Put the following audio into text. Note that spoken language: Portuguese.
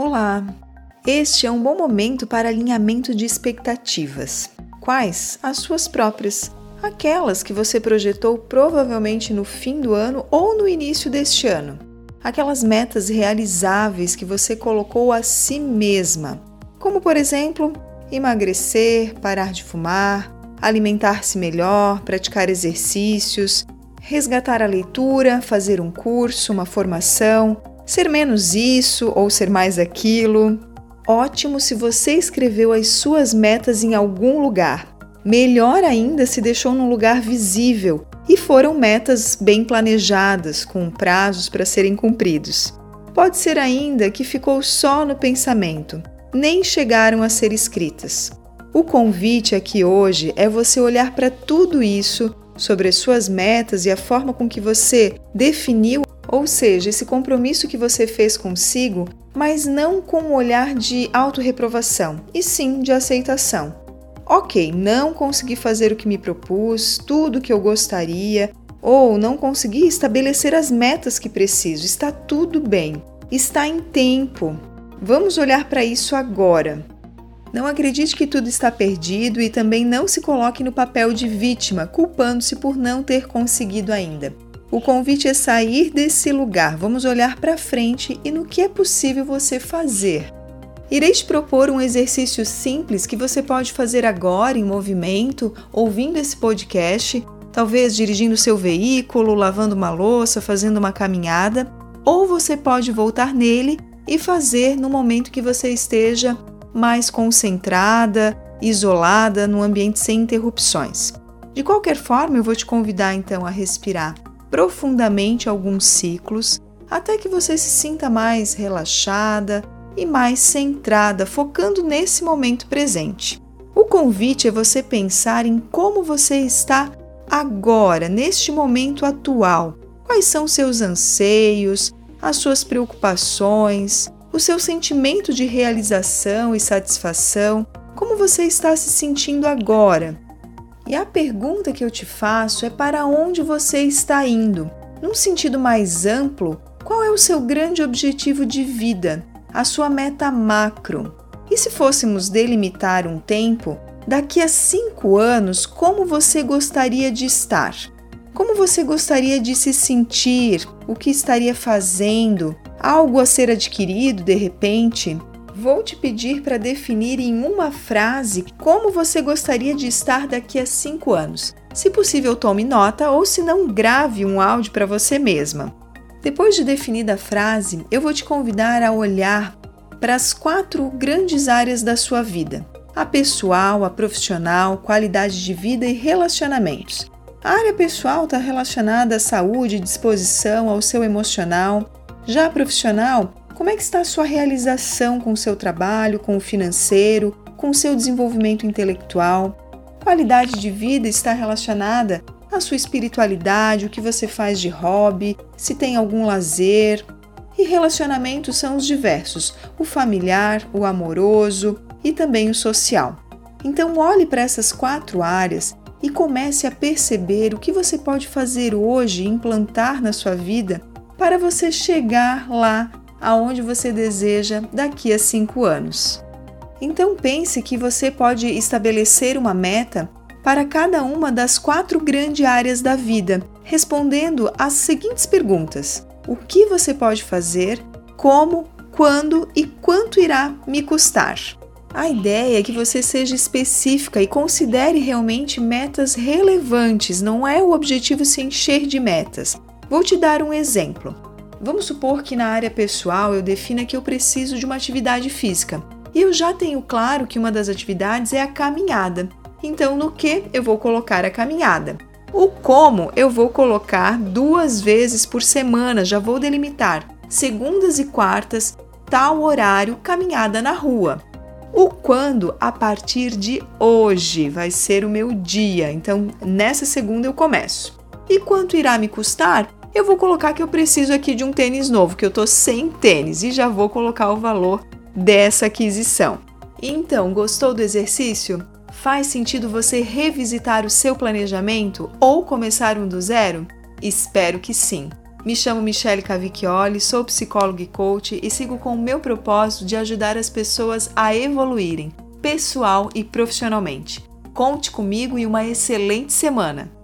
Olá! Este é um bom momento para alinhamento de expectativas. Quais? As suas próprias. Aquelas que você projetou provavelmente no fim do ano ou no início deste ano. Aquelas metas realizáveis que você colocou a si mesma. Como, por exemplo, emagrecer, parar de fumar, alimentar-se melhor, praticar exercícios, resgatar a leitura, fazer um curso, uma formação, ser menos isso ou ser mais aquilo. Ótimo se você escreveu as suas metas em algum lugar. Melhor ainda se deixou num lugar visível e foram metas bem planejadas, com prazos para serem cumpridos. Pode ser ainda que ficou só no pensamento, nem chegaram a ser escritas. O convite aqui hoje é você olhar para tudo isso, sobre as suas metas e a forma com que você definiu ou seja, esse compromisso que você fez consigo, mas não com um olhar de autorreprovação, e sim de aceitação. Ok, não consegui fazer o que me propus, tudo o que eu gostaria, ou não consegui estabelecer as metas que preciso. Está tudo bem, está em tempo. Vamos olhar para isso agora. Não acredite que tudo está perdido e também não se coloque no papel de vítima, culpando-se por não ter conseguido ainda. O convite é sair desse lugar. Vamos olhar para frente e no que é possível você fazer. Irei te propor um exercício simples que você pode fazer agora em movimento, ouvindo esse podcast, talvez dirigindo seu veículo, lavando uma louça, fazendo uma caminhada, ou você pode voltar nele e fazer no momento que você esteja mais concentrada, isolada, num ambiente sem interrupções. De qualquer forma, eu vou te convidar então a respirar profundamente alguns ciclos até que você se sinta mais relaxada e mais centrada, focando nesse momento presente. O convite é você pensar em como você está agora, neste momento atual. Quais são seus anseios, as suas preocupações, o seu sentimento de realização e satisfação, como você está se sentindo agora. E a pergunta que eu te faço é para onde você está indo? Num sentido mais amplo, qual é o seu grande objetivo de vida, a sua meta macro? E se fôssemos delimitar um tempo, daqui a cinco anos, como você gostaria de estar? Como você gostaria de se sentir? O que estaria fazendo? Algo a ser adquirido de repente? Vou te pedir para definir em uma frase como você gostaria de estar daqui a cinco anos. Se possível, tome nota ou, se não, grave um áudio para você mesma. Depois de definida a frase, eu vou te convidar a olhar para as quatro grandes áreas da sua vida: a pessoal, a profissional, qualidade de vida e relacionamentos. A área pessoal está relacionada à saúde, disposição, ao seu emocional. Já a profissional como é que está a sua realização com o seu trabalho, com o financeiro, com o seu desenvolvimento intelectual? Qualidade de vida está relacionada à sua espiritualidade, o que você faz de hobby, se tem algum lazer. E relacionamentos são os diversos: o familiar, o amoroso e também o social. Então, olhe para essas quatro áreas e comece a perceber o que você pode fazer hoje, implantar na sua vida para você chegar lá aonde você deseja daqui a cinco anos. Então pense que você pode estabelecer uma meta para cada uma das quatro grandes áreas da vida, respondendo às seguintes perguntas: o que você pode fazer, como, quando e quanto irá me custar? A ideia é que você seja específica e considere realmente metas relevantes, não é o objetivo se encher de metas. Vou te dar um exemplo. Vamos supor que na área pessoal eu defina que eu preciso de uma atividade física e eu já tenho claro que uma das atividades é a caminhada. Então, no que eu vou colocar a caminhada? O como eu vou colocar duas vezes por semana, já vou delimitar segundas e quartas, tal horário, caminhada na rua. O quando a partir de hoje vai ser o meu dia, então nessa segunda eu começo. E quanto irá me custar? Eu vou colocar que eu preciso aqui de um tênis novo, que eu tô sem tênis e já vou colocar o valor dessa aquisição. Então, gostou do exercício? Faz sentido você revisitar o seu planejamento ou começar um do zero? Espero que sim. Me chamo Michele Cavicchioli, sou psicóloga e coach e sigo com o meu propósito de ajudar as pessoas a evoluírem, pessoal e profissionalmente. Conte comigo e uma excelente semana!